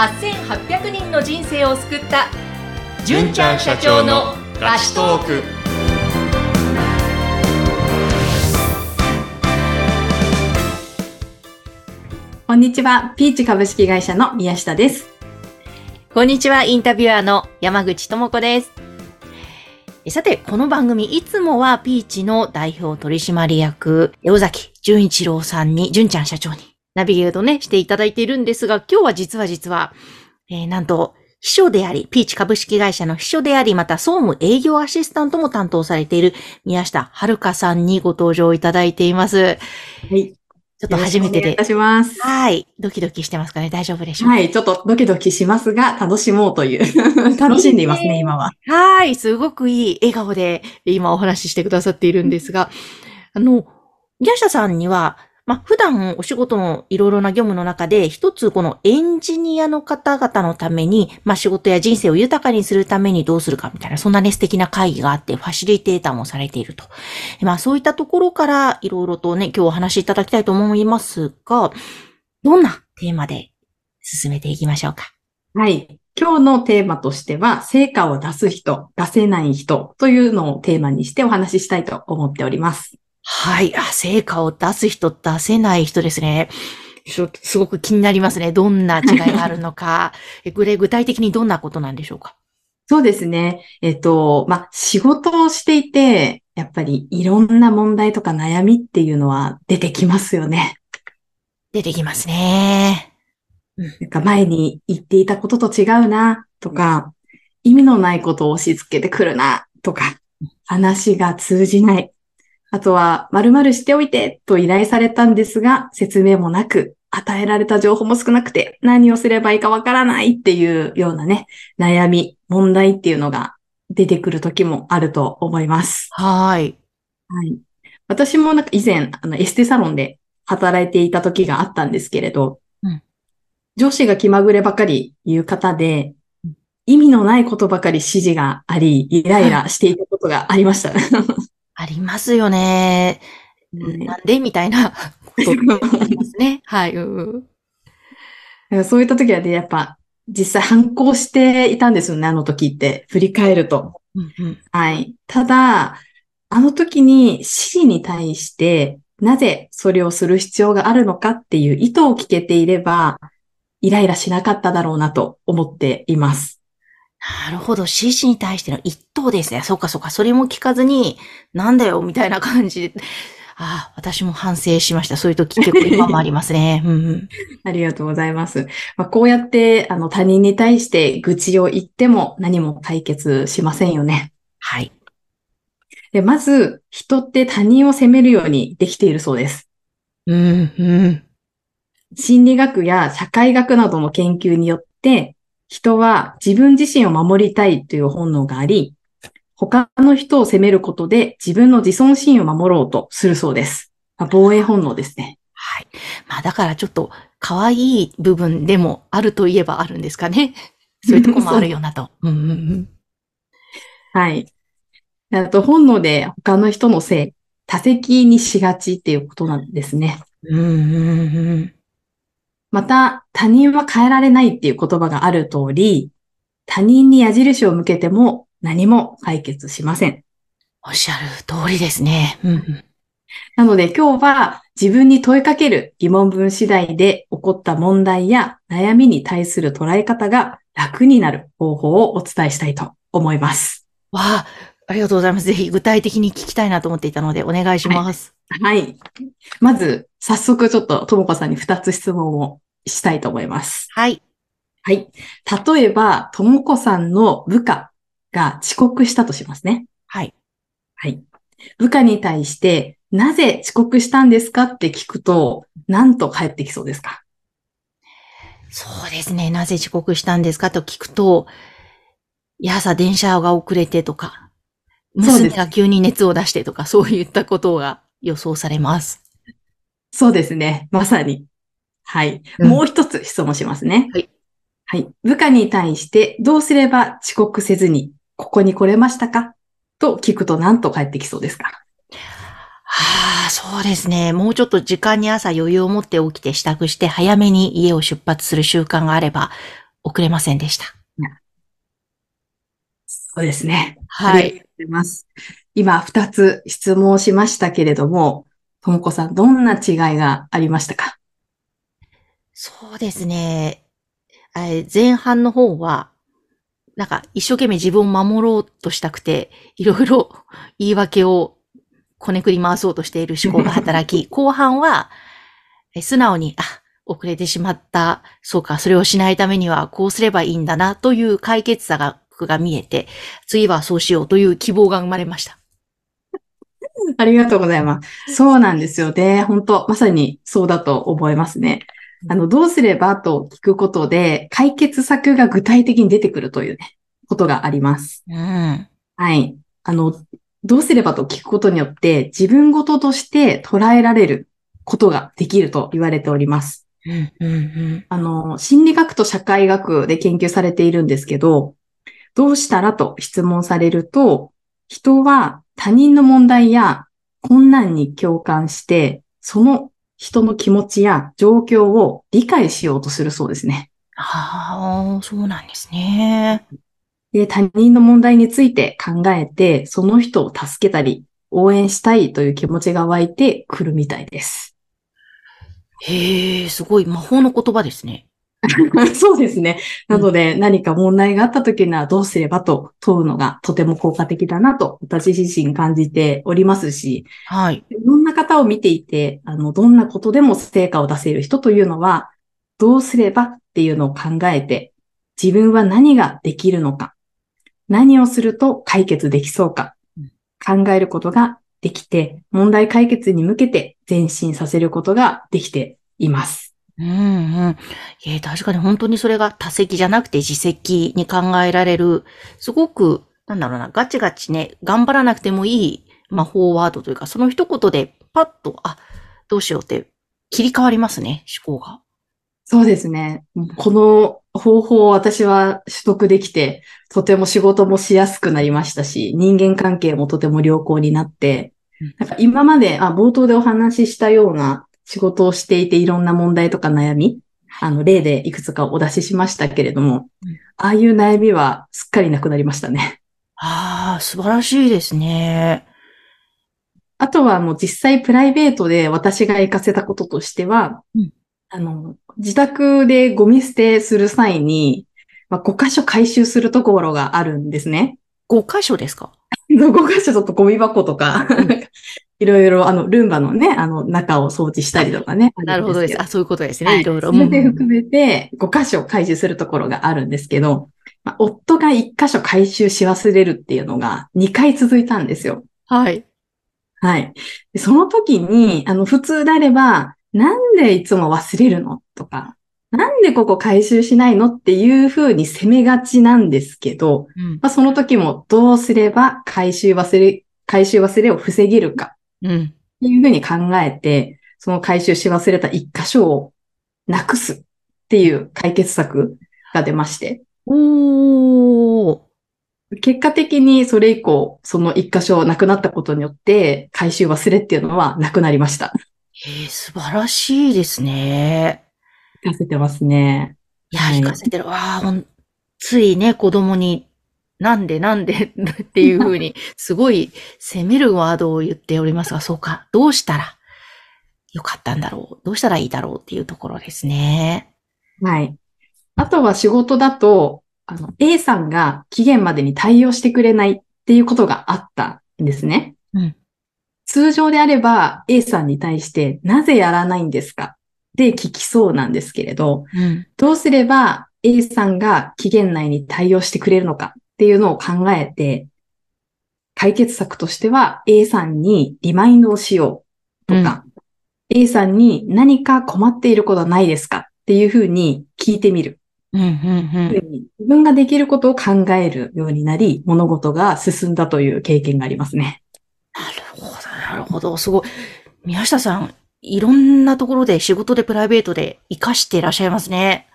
8800人の人生を救った純ちゃん社長のラストークこんにちは。ピーチ株式会社の宮下です。こんにちはインタビュアーの山口智子ですさて、この番組、いつもはピーチの代表取締役、尾崎淳一郎さんに、淳ちゃん社長にナビゲートね、していただいているんですが、今日は実は実は、えー、なんと、秘書であり、ピーチ株式会社の秘書であり、また総務営業アシスタントも担当されている宮下遥さんにご登場いただいています。はい。ちょっと初めてでいた。します。はい。ドキドキしてますかね？大丈夫でしょうか？はい。ちょっとドキドキしますが、楽しもうという。楽しんでいますね、今は。はい。すごくいい笑顔で今お話ししてくださっているんですが、あの、宮下さんには、まあ、普段お仕事のいろいろな業務の中で、一つこのエンジニアの方々のために、まあ、仕事や人生を豊かにするためにどうするかみたいな、そんなね、素敵な会議があって、ファシリテーターもされていると。まあ、そういったところから、いろいろとね、今日お話しいただきたいと思いますが、どんなテーマで進めていきましょうか？はい。今日のテーマとしては、成果を出す人、出せない人というのをテーマにしてお話ししたいと思っております。はい。あ、成果を出す人、出せない人ですね。ちょっとすごく気になりますね。どんな違いがあるのか。えこれ具体的にどんなことなんでしょうか？そうですね。えっと、まあ、仕事をしていて、やっぱりいろんな問題とか悩みっていうのは出てきますよね。出てきますね。なんか前に言っていたことと違うな、とか、意味のないことを押し付けてくるな、とか、話が通じない。あとは、〇〇しておいて、と依頼されたんですが、説明もなく、与えられた情報も少なくて、何をすればいいかわからないっていうようなね、悩み、問題っていうのが出てくる時もあると思います。はい。はい。私もなんか以前、あの、エステサロンで働いていた時があったんですけれど、うん上司が気まぐればかり言う方でうん、意味のないことばかり指示があり、イライラしていたことがありました。ありますよね。なんでみたいなことありますね。はい。うんうんそういった時はね、やっぱ、実際反抗していたんですよね、あの時って。振り返ると。うんうんはい。ただ、あの時に指示に対して、なぜそれをする必要があるのかっていう意図を聞けていれば、イライラしなかっただろうなと思っています。なるほど。指示に対しての一答ですね。そうかそうか。それも聞かずに、なんだよ、みたいな感じで。ああ、私も反省しました。そういう時結構今もありますね。うんうん。ありがとうございます。まあ、こうやって、あの、他人に対して愚痴を言っても何も解決しませんよね。はい。で、まず、人って他人を責めるようにできているそうです。うん、うん。心理学や社会学などの研究によって、人は自分自身を守りたいという本能があり、他の人を責めることで自分の自尊心を守ろうとするそうです。まあ防衛本能ですね。はい。まあだからちょっと可愛い部分でもあるといえばあるんですかね。そういうとこもあるよなと。うんうんうん。はい。あと、本能で他の人のせい、多責にしがちっていうことなんですね。うんうんうん。また、他人は変えられないっていう言葉がある通り、他人に矢印を向けても何も解決しません。おっしゃる通りですね。うんうん。なので今日は自分に問いかける疑問文次第で起こった問題や悩みに対する捉え方が楽になる方法をお伝えしたいと思います。わあ、ありがとうございます。ぜひ具体的に聞きたいなと思っていたのでお願いします。はい。まず、早速ちょっとともこさんに2つ質問をしたいと思います。はい。はい。例えば、ともこさんの部下が遅刻したとしますね。はい。はい。部下に対して、なぜ遅刻したんですかって聞くと、何と返ってきそうですか？そうですね。なぜ遅刻したんですかと聞くと、いや朝電車が遅れてとか、娘が急に熱を出してとか、そういったことが予想されます。そうですね。まさに。はい。うんもう一つ質問しますね。はい。はい。部下に対してどうすれば遅刻せずにここに来れましたか？と聞くと何と返ってきそうですか？はあ、そうですね。もうちょっと時間に朝余裕を持って起きて支度して早めに家を出発する習慣があれば、遅れませんでした。そうですね。はい。今、二つ質問をしましたけれども、ともこさん、どんな違いがありましたか？そうですね。えー前半の方は、なんか一生懸命自分を守ろうとしたくて、いろいろ 言い訳をこねくり回そうとしている思考が働き、後半は、え素直に、あ、遅れてしまった。そうか、それをしないためにはこうすればいいんだな、という解決策が見えて、次はそうしようという希望が生まれました。ありがとうございます。そうなんですよね。本当まさにそうだと思いますね。あの、どうすればと聞くことで、解決策が具体的に出てくるというね、ことがあります。うん。はい。あの、どうすればと聞くことによって、自分ごととして捉えられることができると言われております。うん、うん、うん。あの、心理学と社会学で研究されているんですけど、どうしたらと質問されると、人は他人の問題や困難に共感して、その人の気持ちや状況を理解しようとするそうですね。ああ、そうなんですね。で、他人の問題について考えて、その人を助けたり、応援したいという気持ちが湧いてくるみたいです。へえ、すごい魔法の言葉ですね。そうですね。なので、何か問題があった時にはどうすればと問うのがとても効果的だなと私自身感じておりますし、はい。いろんな方を見ていて、あの、どんなことでも成果を出せる人というのは、どうすればっていうのを考えて、自分は何ができるのか、何をすると解決できそうか、考えることができて、問題解決に向けて前進させることができています。うんうん。えー確かに本当にそれが多責じゃなくて自責に考えられる、すごく、なんだろうな、ガチガチね、頑張らなくてもいい魔法ワードというか、その一言でパッと、あ、どうしようって切り替わりますね、思考が。そうですね。この方法を私は取得できて、とても仕事もしやすくなりましたし、人間関係もとても良好になってうん、なんか今まで、あ、冒頭でお話ししたような仕事をしていていろんな問題とか悩み、あの、例でいくつかお出ししましたけれどもうん、ああいう悩みはすっかりなくなりましたね。ああ、素晴らしいですね。あとはもう実際プライベートで私が活かせたこととしては、うんあの、自宅でゴミ捨てする際に、まあ、5箇所回収するところがあるんですね。5箇所ですか？5箇所ちょっとゴミ箱とか、いろいろあの、ルンバのね、あの、中を掃除したりとかね。なるほどです。ああ、そういうことですね。るんですけどいろいろ。はい。それでうん含めて5箇所回収するところがあるんですけど、まあ、夫が1箇所回収し忘れるっていうのが2回続いたんですよ。はい。はい。でその時に、あの、普通であれば、なんでいつも忘れるのとか、なんでここ回収しないのっていうふうに責めがちなんですけど、うん。まあ、その時もどうすれば回収忘れ、回収忘れを防げるかうん。っていうふうに考えて、その回収し忘れた一箇所をなくすっていう解決策が出まして、おー。結果的にそれ以降、その一箇所なくなったことによって、回収忘れっていうのはなくなりました。えー、素晴らしいですね。聞かせてますね。いや、はい引かせてる。わあ、ついね、子供に、なんでなんで っていうふうに、すごい責めるワードを言っておりますが、そうか、どうしたらよかったんだろう、どうしたらいいだろうっていうところですね。はい。あとは仕事だと、あの、A さんが期限までに対応してくれないっていうことがあったんですね。うん通常であれば A さんに対してなぜやらないんですか？って聞きそうなんですけれど、うん。どうすれば A さんが期限内に対応してくれるのかっていうのを考えて、解決策としては A さんにリマインドをしようとか、A さんに何か困っていることはないですか？っていうふうに聞いてみる。うん、うん、うん。自分ができることを考えるようになり、物事が進んだという経験がありますね。なるほど、なるほど。すごい。宮下さん、いろんなところで仕事でプライベートで活かしていらっしゃいますね。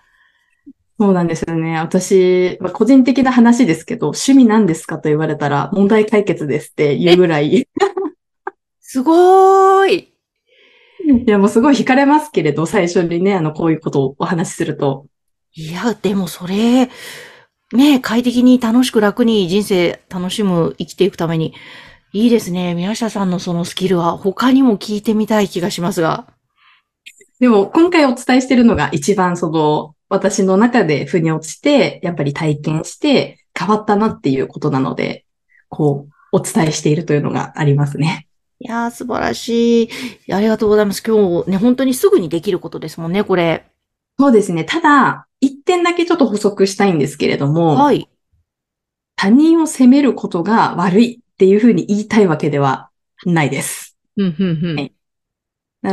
そうなんですよね。私、まあ個人的な話ですけど、趣味何ですかと言われたら問題解決ですっていうぐらい、いすごーい。やもうすごい惹かれますけれど、最初にね、あの、こういうことをお話しすると。いや、でもそれ、ね、快適に楽しく楽に人生楽しむ、生きていくために、いいですね。宮下さんのそのスキルは他にも聞いてみたい気がしますが。でも、今回お伝えしているのが一番その、私の中で腑に落ちて、やっぱり体験して変わったなっていうことなので、こう、お伝えしているというのがありますね。いやー、素晴らしい。ありがとうございます。今日ね、本当にすぐにできることですもんね、これ。そうですね。ただ、一点だけちょっと補足したいんですけれども、はい。他人を責めることが悪いっていうふうに言いたいわけではないです。うん、うん、うん。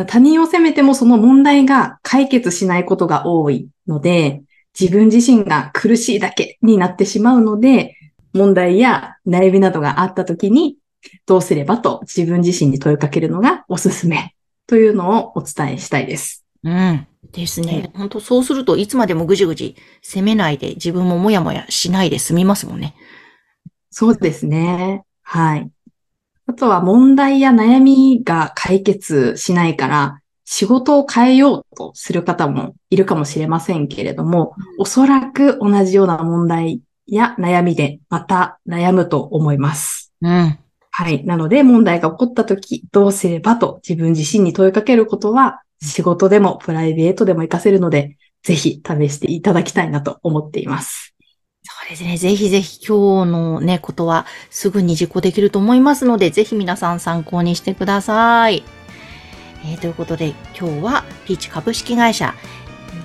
他人を責めてもその問題が解決しないことが多いので、自分自身が苦しいだけになってしまうので、問題や悩みなどがあった時に、どうすればと自分自身に問いかけるのがおすすめというのをお伝えしたいです。うん。ですはいね。本当そうするといつまでもぐじぐじ責めないで自分ももやもやしないで済みますもんね。そうですね。はい。あとは問題や悩みが解決しないから、仕事を変えようとする方もいるかもしれませんけれども、おそらく同じような問題や悩みでまた悩むと思います。うん。はい。なので問題が起こったとき、どうすればと自分自身に問いかけることは、仕事でもプライベートでも活かせるので、ぜひ試していただきたいなと思っています。そうですね。ぜひぜひ今日のね、ことはすぐに実行できると思いますので、ぜひ皆さん参考にしてください。えーということで、今日はピーチ株式会社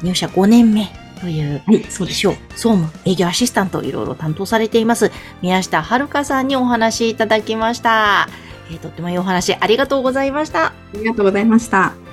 入社5年目というはい、そうです。秘書、総務、営業アシスタントいろいろ担当されています、宮下遥さんにお話いただきました。えーとってもいいお話ありがとうございました。ありがとうございました。